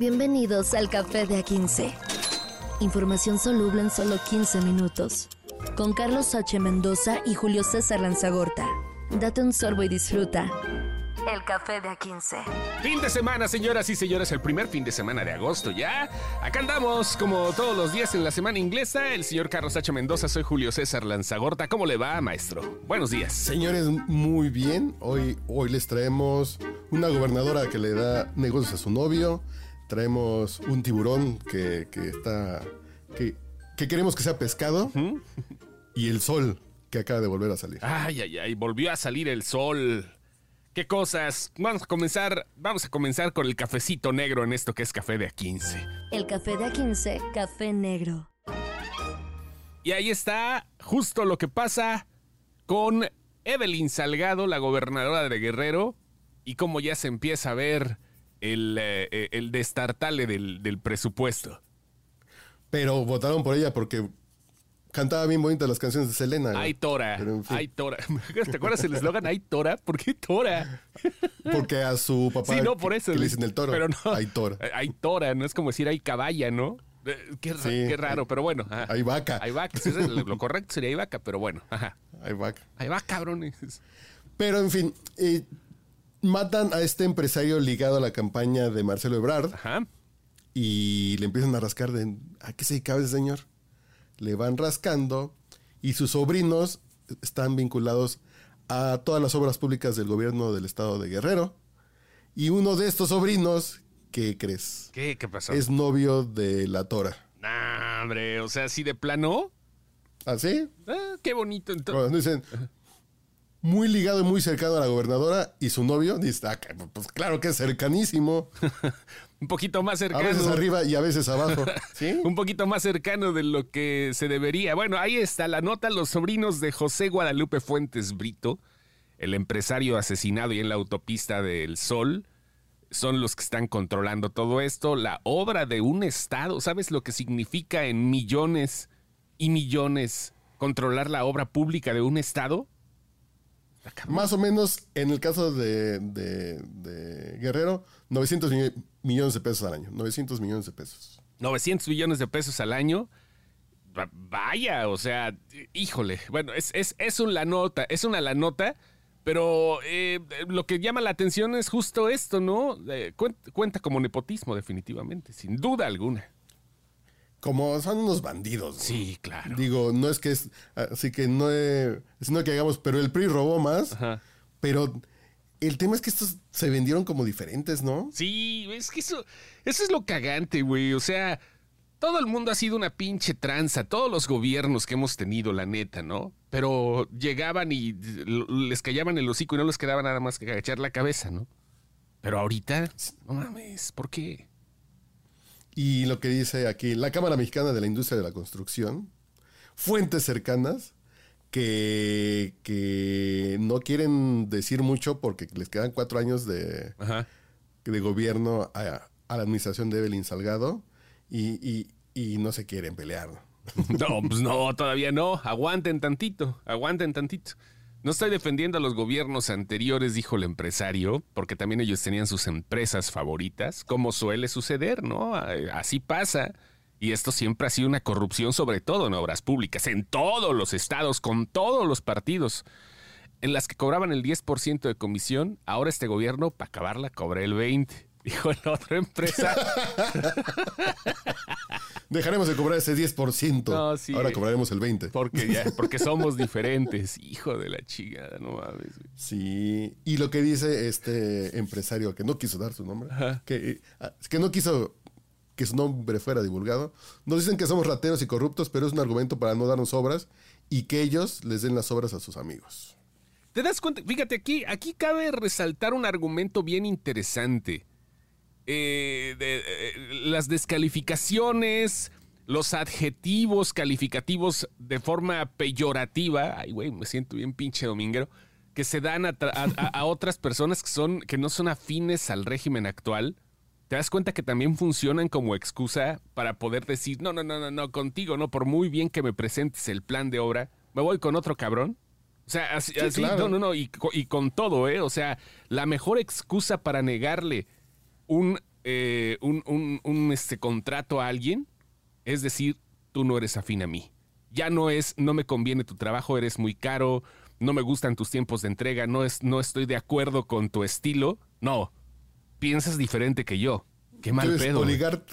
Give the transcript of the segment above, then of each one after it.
Bienvenidos al Café de A15. Información soluble en solo 15 minutos. Con Carlos H. Mendoza y Julio César Lanzagorta. Date un sorbo y disfruta. El Café de A15. Fin de semana, señoras y señores, el primer fin de semana de agosto ya. Acá andamos, como todos los días en la semana inglesa, el señor Carlos H. Mendoza, soy Julio César Lanzagorta. ¿Cómo le va, maestro? Buenos días. Señores, muy bien. Hoy, hoy les traemos una gobernadora que le da negocios a su novio. Traemos un tiburón que, que está. Que, que queremos que sea pescado. Y el sol que acaba de volver a salir. Ay, ay, ay, volvió a salir el sol. ¿Qué cosas? Vamos a comenzar, vamos a comenzar con el cafecito negro en esto que es café de A15. El Café de A15, Café Negro. Y ahí está justo lo que pasa con Evelyn Salgado, la gobernadora de Guerrero, y cómo ya se empieza a ver el, eh, el destartale del, del presupuesto. Pero votaron por ella porque cantaba bien bonitas las canciones de Selena. Ay, Tora. En fin. Ay, Tora. ¿Te acuerdas el eslogan? Ay, Tora. ¿Por qué Tora? Porque a su papá Sí, no, por eso. que le dicen el toro. Pero no. Hay toro. Ay, Tora. No es como decir ay, caballa, ¿no? Eh, Qué, Sí. qué raro, pero bueno. ajá. Hay vaca. Hay vaca. sí, lo lo correcto sería hay vaca, pero bueno. Ajá. Hay vaca. Hay vaca, cabrones. Pero en fin, eh, matan a este empresario ligado a la campaña de Marcelo Ebrard Ajá. y le empiezan a rascar de ¿a qué se dedicaba ese señor? Le van rascando y sus sobrinos están vinculados a todas las obras públicas del gobierno del estado de Guerrero. Y uno de estos sobrinos, ¿qué crees? ¿Qué? ¿Qué pasó? Es novio de la Tora. Nah, hombre. O sea, así de plano. ¿Así? Ah, qué bonito. Entonces. Cuando dicen muy ligado y muy cercano a la gobernadora y su novio, dice, ah, pues claro que es cercanísimo. Un poquito más A cercano. veces arriba y a veces abajo. ¿Sí? Un poquito más cercano de lo que se debería. Bueno, ahí está la nota. Los sobrinos de José Guadalupe Fuentes Brito, el empresario asesinado y en la autopista del Sol, son los que están controlando todo esto. La obra de un Estado, ¿sabes lo que significa en millones y millones controlar la obra pública de un Estado? Más o menos, en el caso de, de- de Guerrero, 900 mi- millones de pesos al año. 900 millones de pesos. 900 millones de pesos al año. Va- Vaya, o sea, híjole. Bueno, es, es, es una la nota, es una la nota, pero eh, lo que llama la atención es justo esto, ¿no? Eh, cuen- cuenta como nepotismo, definitivamente, sin duda alguna. Como son unos bandidos. ¿no? Sí, claro. Digo, no es que es. Así que no es. No que hagamos, pero el PRI robó más. Ajá. Pero el tema es que estos se vendieron como diferentes, ¿no? Sí, es que eso, eso es lo cagante, güey. O sea, todo el mundo ha sido una pinche tranza, todos los gobiernos que hemos tenido, la neta, ¿no? Pero llegaban y les callaban el hocico y no les quedaba nada más que agachar la cabeza, ¿no? Pero ahorita, no mames, ¿por qué? Y lo que dice aquí, la Cámara Mexicana de la Industria de la Construcción, fuentes cercanas que, que no quieren decir mucho porque les quedan cuatro años de, Ajá. de gobierno a, a la administración de Evelyn Salgado y, y- y no se quieren pelear. No, pues no, todavía no. Aguanten tantito, aguanten tantito. No estoy defendiendo a los gobiernos anteriores, dijo el empresario, porque también ellos tenían sus empresas favoritas, como suele suceder, ¿no? Así pasa. Y esto siempre ha sido una corrupción, sobre todo en obras públicas, en todos los estados, con todos los partidos. En las que cobraban el 10% de comisión, ahora este gobierno, para acabarla, cobra el 20%. Dijo la otra empresa. Dejaremos de cobrar ese 10%. No, sí. Ahora cobraremos el 20%. Porque ya, porque somos diferentes. Hijo de la chingada, no mames. güey. Sí, y lo que dice este empresario que no quiso dar su nombre, Ajá. que, eh, ah, que no quiso que su nombre fuera divulgado, nos dicen que somos rateros y corruptos, pero es un argumento para no darnos obras y que ellos les den las obras a sus amigos. ¿Te das cuenta? Fíjate, aquí, aquí cabe resaltar un argumento bien interesante. Eh, de- eh, las descalificaciones, los adjetivos calificativos de forma peyorativa, ay güey, me siento bien pinche dominguero, que se dan a, tra- a- a- a otras personas que, son, que no son afines al régimen actual, ¿te das cuenta que también funcionan como excusa para poder decir, no, no, no, no, no, contigo, no, por muy bien que me presentes el plan de obra, me voy con otro cabrón? O sea, así, Sí, así, claro. no, no, no, y con todo, ¿eh? O sea, la mejor excusa para negarle un, eh, un, un- este contrato a alguien, es decir, tú no eres afín a mí. Ya no es, no me conviene tu trabajo, eres muy caro, no me gustan tus tiempos de entrega, no, es, no estoy de acuerdo con tu estilo. No, piensas diferente que yo. Qué mal eres pedo. oligar-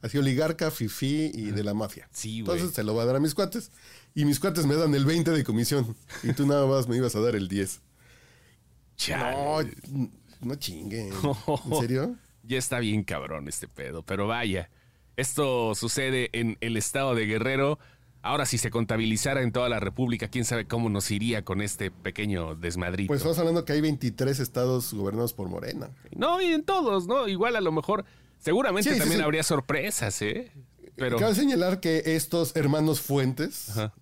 así oligarca, fifí y de la mafia. Sí, güey. Entonces se lo va a dar a mis cuates. Y mis cuates me dan el 20 de comisión. Y tú nada más me ibas a dar el 10. Chale. No, no chinguen. ¿En serio? Ya está bien cabrón este pedo, pero vaya, esto sucede en el estado de Guerrero. Ahora si se contabilizara en toda la República, quién sabe cómo nos iría con este pequeño desmadrito. Pues estamos hablando que hay 23 estados gobernados por Morena. no, y en todos, ¿no? Igual a lo mejor, seguramente Sí, también sí. habría sorpresas, ¿eh? Pero Cabe señalar que estos hermanos Fuentes, Ajá.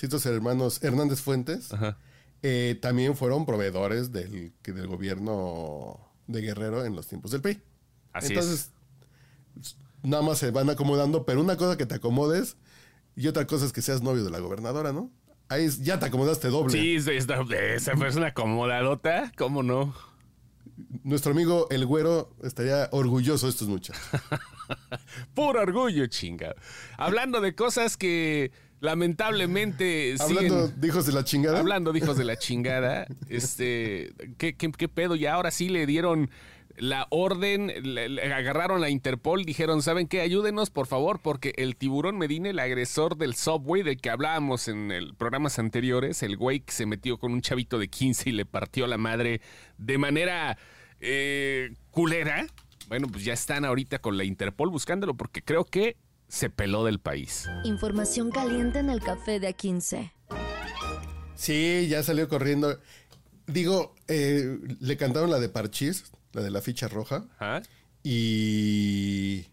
estos hermanos Hernández Fuentes, Ajá. eh, también fueron proveedores del, del gobierno de Guerrero en los tiempos del PRI. Así Entonces, nada más se van acomodando, pero una cosa que te acomodes y otra cosa es que seas novio de la gobernadora, ¿no? Ahí es- ya te acomodaste doble. Sí, es- es- esa una acomodadota, ¿cómo no? Nuestro amigo el güero estaría orgulloso de estos muchachos. Puro orgullo, chinga. Hablando de cosas que lamentablemente Hablando siguen- de hijos de la chingada. Hablando de hijos de la chingada, este, ¿qué, qué, qué pedo? Y ahora sí le dieron la orden, le, le agarraron a Interpol, dijeron, ¿saben qué? Ayúdenos, por favor, porque el tiburón Medina, el agresor del subway del que hablábamos en el programas anteriores, el güey que se metió con un chavito de 15 y le partió la madre de manera eh, culera. Bueno, pues ya están ahorita con la Interpol buscándolo porque creo que se peló del país. Información caliente en el café de A15. Sí, ya salió corriendo. Digo, eh, le cantaron la de Parchís, la de la ficha roja. ¿Ah? Y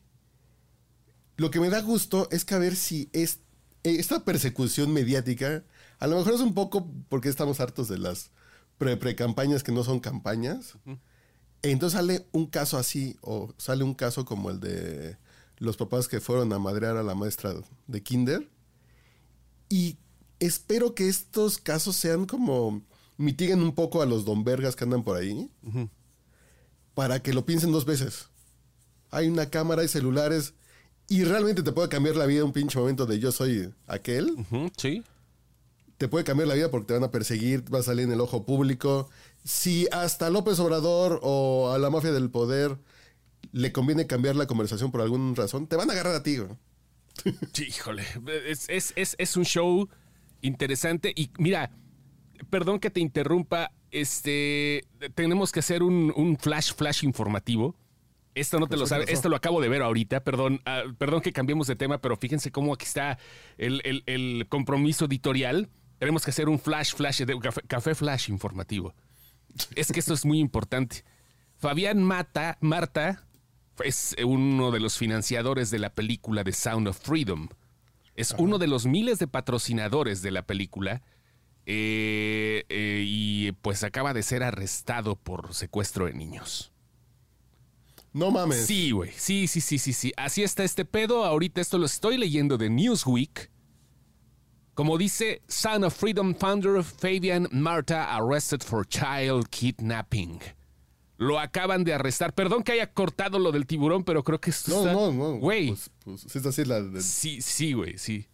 lo que me da gusto es que a ver si es, eh, esta persecución mediática, a lo mejor es un poco porque estamos hartos de las pre- pre-campañas que no son campañas. Entonces sale un caso así, o sale un caso como el de los papás que fueron a madrear a la maestra de Kinder. Y espero que estos casos sean como mitiguen un poco a los don vergas que andan por ahí para que lo piensen dos veces. Hay una cámara, hay celulares y realmente te puede cambiar la vida un pinche momento de yo soy aquel. Sí. Te puede cambiar la vida porque te van a perseguir, va a salir en el ojo público. Si hasta López Obrador o a la mafia del poder le conviene cambiar la conversación por alguna razón, te van a agarrar a ti. güey. Sí, híjole, es, es- es- es un show interesante y mira, perdón que te interrumpa, este, tenemos que hacer un, un flash, flash informativo. Esto no te lo ¿qué sabes, pasó? esto lo acabo de ver ahorita, perdón, ah, perdón que cambiemos de tema, pero fíjense cómo aquí está el, el- el compromiso editorial. Tenemos que hacer un flash, flash, de, café, café flash informativo. Es que esto es muy importante. Fabián Mata, Marta es uno de los financiadores de la película The Sound of Freedom. Es uno de los miles de patrocinadores de la película. Eh, eh, y pues acaba de ser arrestado por secuestro de niños. No mames. Sí, güey. Sí, sí, sí, sí, sí. Así está este pedo. Ahorita esto lo estoy leyendo de Newsweek. Como dice, Son of Freedom founder Fabian Marta arrested for child kidnapping. Lo acaban de arrestar. Perdón que haya cortado lo del tiburón, pero creo que esto No, está... no, no. Güey. Pues, pues, es así la de- Sí, sí, güey, sí.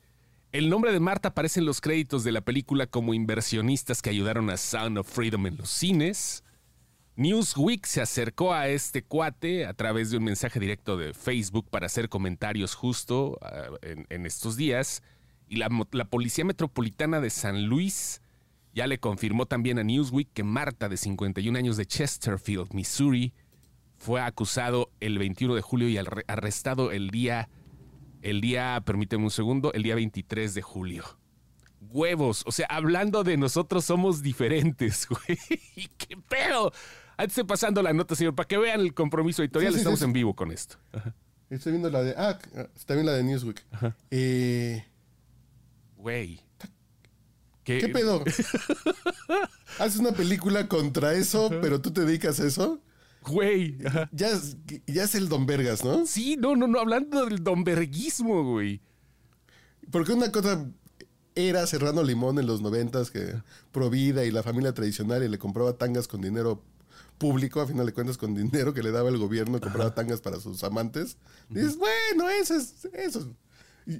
El nombre de Marta aparece en los créditos de la película como inversionistas que ayudaron a Sound of Freedom en los cines. Newsweek se acercó a este cuate a través de un mensaje directo de Facebook para hacer comentarios justo ah, en, estos días. Y la, la Policía Metropolitana de San Luis ya le confirmó también a Newsweek que Marta, de 51 años de Chesterfield, Missouri, fue acusado el 21 de julio y arre- arrestado el día, el día, permíteme un segundo, el día 23 de julio. Huevos, o sea, hablando de nosotros somos diferentes, güey. ¿Qué pedo? Antes de pasando la nota, señor, para que vean el compromiso editorial, Sí, sí, estamos sí. en vivo con esto. Ajá. Estoy viendo la de. Ah, también la de Newsweek. Eh, Güey. ¿Qué, ¿Qué pedo? Haces una película contra eso, pero tú te dedicas a eso. Güey. ajá. Ya es, ya es el Don Vergas, ¿no? Sí, no, no, no, hablando del domberguismo, güey. Porque una cosa era Serrano Limón en los noventas que Provida y la familia tradicional y le compraba tangas con dinero público, a final de cuentas, con dinero que le daba el gobierno, compraba tangas para sus amantes. Dices, bueno, eso es, eso es-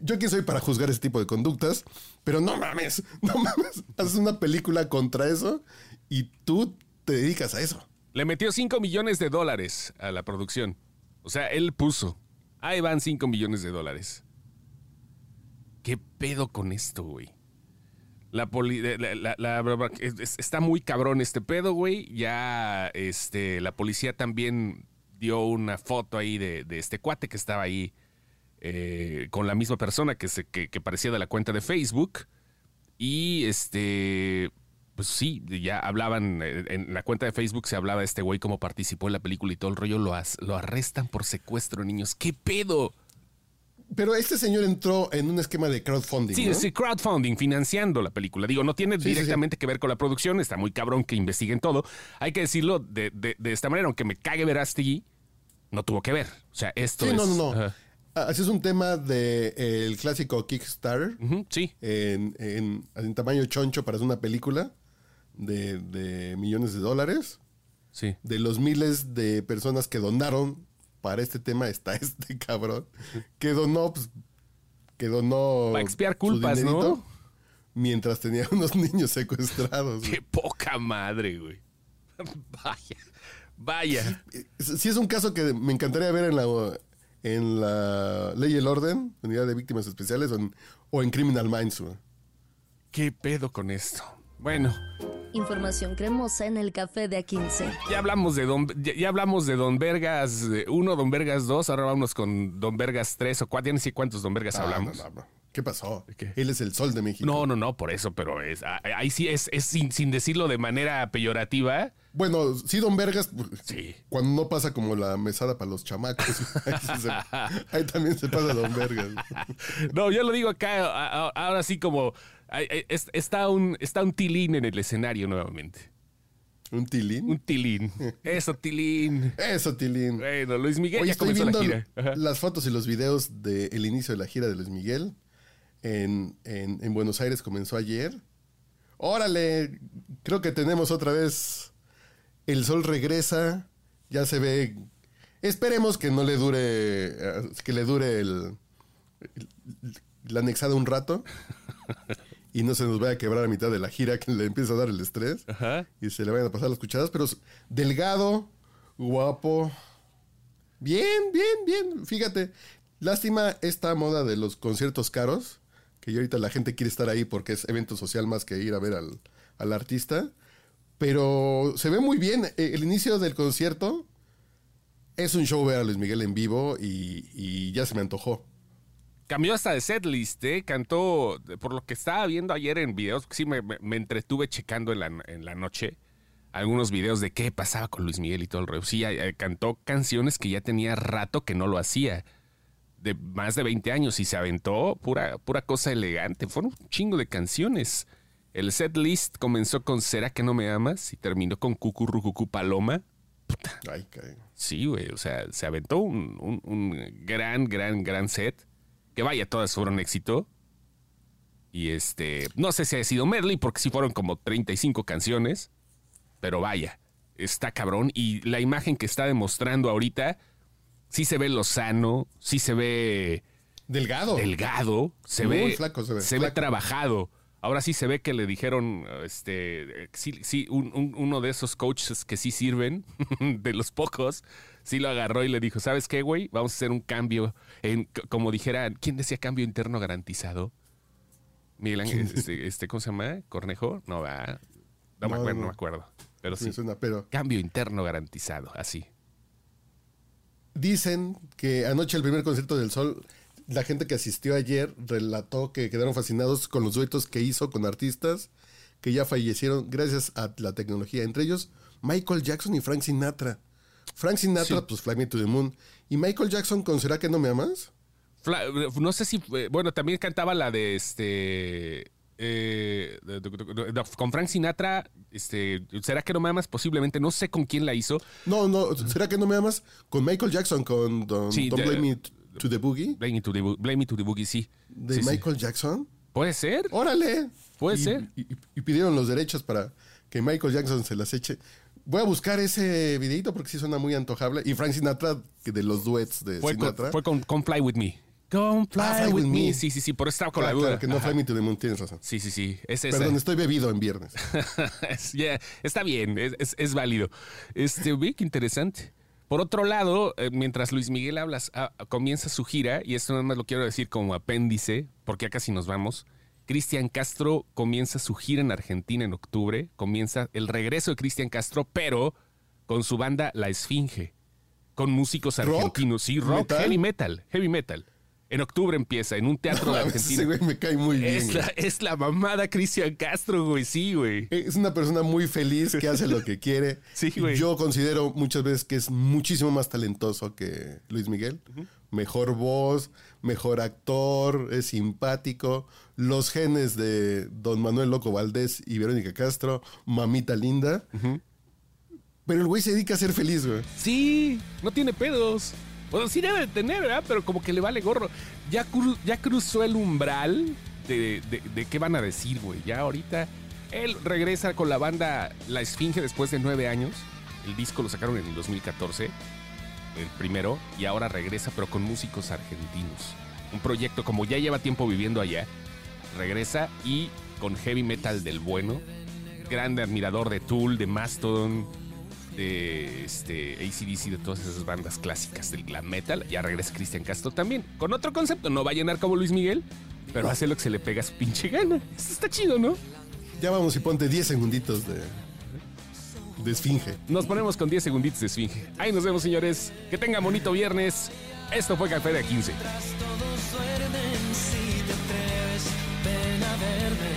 Yo quién soy para juzgar ese tipo de conductas, pero no mames, no mames. Haces una película contra eso y tú te dedicas a eso. Le metió 5 millones de dólares a la producción. O sea, él puso. Ahí van 5 millones de dólares. ¿Qué pedo con esto, güey? La poli- es- está muy cabrón este pedo, güey. Ya este, la policía también dio una foto ahí de, de este cuate que estaba ahí eh, con la misma persona que, se, que parecía de la cuenta de Facebook. Y este, pues sí, ya hablaban, eh, en la cuenta de Facebook se hablaba de este güey cómo participó en la película y todo el rollo, lo, as- lo arrestan por secuestro, niños. ¿Qué pedo? Pero este señor entró en un esquema de crowdfunding. Sí, ¿no? sí, crowdfunding, financiando la película. Digo, no tiene Sí, sí, sí. directamente que ver con la producción, está muy cabrón que investiguen todo. Hay que decirlo de, de- de esta manera, aunque me cague Verástegui, no tuvo que ver. O sea, esto Sí, es... no, no, no. Ah, Así es un tema del el clásico Kickstarter sí, en, en- en tamaño choncho para hacer una película de, de millones de dólares. sí. De los miles de personas que donaron para este tema está este cabrón que donó, pues, que donó. Para expiar su culpas, ¿no? Mientras tenía unos niños secuestrados. güey. Qué poca madre, güey. Vaya, vaya. Sí es un caso que me encantaría ver en la, en la Ley y el Orden, Unidad de Víctimas Especiales, o en, o en Criminal Minds. güey. ¿Qué pedo con esto? Bueno, Información cremosa en el café de A15. ya hablamos de Don, ya, ya hablamos de Don Vergas 1, Don Vergas 2, ahora vámonos con Don Vergas 3 o 4, ya no sé cuántos Don Vergas Ah, hablamos. no, no, no. ¿Qué pasó? qué? Él es el sol de México. No, no, no, por eso, pero es ah, ahí sí es, es sin, sin decirlo de manera peyorativa. Bueno, sí, Don Vergas, Sí. cuando no pasa como la mesada para los chamacos, ahí, sí se- ahí también se pasa Don Vergas. No, yo lo digo acá, ahora sí como está un, está un tilín en el escenario nuevamente. ¿Un tilín? Un tilín. Eso, tilín. Eso, tilín. Bueno, Luis Miguel Oye, ya estoy la viendo gira. Ajá. las fotos y los videos del inicio de la gira de Luis Miguel. En, en- en Buenos Aires comenzó ayer. Órale, creo que tenemos otra vez. El sol regresa. Ya se ve. Esperemos que no le dure. eh, Que le dure el. el- la anexada un rato. Y no se nos vaya a quebrar a mitad de la gira que le empieza a dar el estrés. Ajá. Y se le vayan a pasar las cucharadas. Pero delgado, guapo. Bien, bien, bien. Fíjate, lástima esta moda de los conciertos caros, que ya ahorita la gente quiere estar ahí porque es evento social más que ir a ver al, al artista. Pero se ve muy bien. Eh, El inicio del concierto es un show ver a Luis Miguel en vivo y, y ya se me antojó. Cambió hasta de setlist, ¿eh? Cantó, por lo que estaba viendo ayer en videos, sí me, me- entretuve checando en la, en la noche algunos videos de qué pasaba con Luis Miguel y todo el rollo. Sí, eh, cantó canciones que ya tenía rato que no lo hacía, de más de 20 años, y se aventó pura, pura cosa elegante. Fueron un chingo de canciones. El setlist comenzó con ¿Será que no me amas? y terminó con Cucurrucucu Paloma. Puta, Ay, caray. Sí, güey, o sea, se aventó un, un- un gran, gran, gran set. Que vaya, todas fueron éxito. Y este, no sé si ha sido medley, porque sí fueron como 35 canciones. Pero vaya, está cabrón. Y la imagen que está demostrando ahorita, sí se ve lozano, sí se ve Delgado. delgado, se Muy ve, flaco se ve, ve flaco. trabajado. Ahora sí se ve que le dijeron, este, sí, sí, un- un- uno de esos coaches que sí sirven, de los pocos, sí lo agarró y le dijo, ¿sabes qué, güey? Vamos a hacer un cambio, en, como dijera, ¿quién decía cambio interno garantizado? Miguel Ángel, este, este, ¿cómo se llama? ¿Cornejo? No, va. No, me acuerdo, no. no me acuerdo. Pero sí, suena, pero cambio interno garantizado, así. Dicen que anoche el primer concierto del Sol, la gente que asistió ayer relató que quedaron fascinados con los duetos que hizo con artistas que ya fallecieron gracias a la tecnología. Entre ellos, Michael Jackson y Frank Sinatra. Frank Sinatra, Sí. pues Fly Me to the Moon. ¿Y Michael Jackson con ¿Será que no me amas? Fla- no sé si, eh, bueno, también cantaba la de este, eh, con Frank Sinatra, este, ¿será que no me amas? Posiblemente, no sé con quién la hizo. No, no, ¿será que no me amas? Con Michael Jackson, con Don't, Sí, Don't Blame Me to the Boogie. Blame Me to the, Blame Me to the Boogie, sí. De Sí, sí. Michael Jackson. ¿Puede ser? Órale. Puede Y- ser. Y, y pidieron los derechos para que Michael Jackson se las eche. Voy a buscar ese videito porque sí suena muy antojable. Y Frank Sinatra, que de los duets de Fue, Sinatra. con, fue con, con Fly With Me. Come Fly, Ah, Fly with, With me. Me. Sí, sí, sí, por eso estaba con Ah, la claro, duda. que no Ajá. Fly Me to the Moon, tienes razón. Sí, sí, sí. Es. Perdón, estoy bebido en viernes. Es- ya, está bien, es, es- es válido. Este, ve qué interesante. Por otro lado, eh, mientras Luis Miguel hablas, ah, comienza su gira, y esto nada más lo quiero decir como apéndice, porque ya casi nos vamos. Cristian Castro comienza su gira en Argentina en octubre, comienza el regreso de Cristian Castro, pero con su banda La Esfinge, con músicos ¿Rock? argentinos. Sí, rock, ¿Metal? heavy metal, heavy metal. En octubre empieza, en un teatro de Ese Argentina. güey me cae muy bien. Es la, es la mamada Cristian Castro, güey, sí, güey. Es una persona muy feliz que hace lo que quiere. Sí, güey. Yo considero muchas veces que es muchísimo más talentoso que Luis Miguel. Mejor voz, mejor actor, es simpático. Los genes de Don Manuel Loco Valdés y Verónica Castro, mamita linda. Pero el güey se dedica a ser feliz, güey. Sí, no tiene pedos. Bueno, sí debe de tener, ¿verdad? Pero como que le vale gorro. Ya, cru- ya cruzó el umbral de, de- de qué van a decir, güey. Ya ahorita él regresa con la banda La Esfinge después de nueve años. El disco lo sacaron en el 2014, el primero, y ahora regresa, pero con músicos argentinos. Un proyecto como ya lleva tiempo viviendo allá, regresa y con heavy metal del bueno. Grande admirador de Tool, de Mastodon, de este, ACDC, de todas esas bandas clásicas del glam metal. Ya regresa Cristian Castro también, con otro concepto. No va a llenar como Luis Miguel, pero hace lo que se le pega a su pinche gana. Esto está chido, ¿no? Ya vamos y ponte 10 segunditos de, de esfinge. Nos ponemos con 10 segunditos de esfinge. Ahí nos vemos, señores. Que tengan bonito viernes. Esto fue Café de 15. todos duermen si te atreves, ven a verme.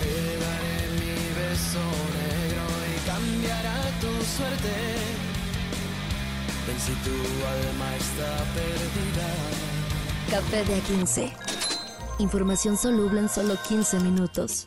Te daré mi beso negro y cambiará tu suerte. Ven si tu alma está perdida. Café de A15. Información soluble en solo 15 minutos.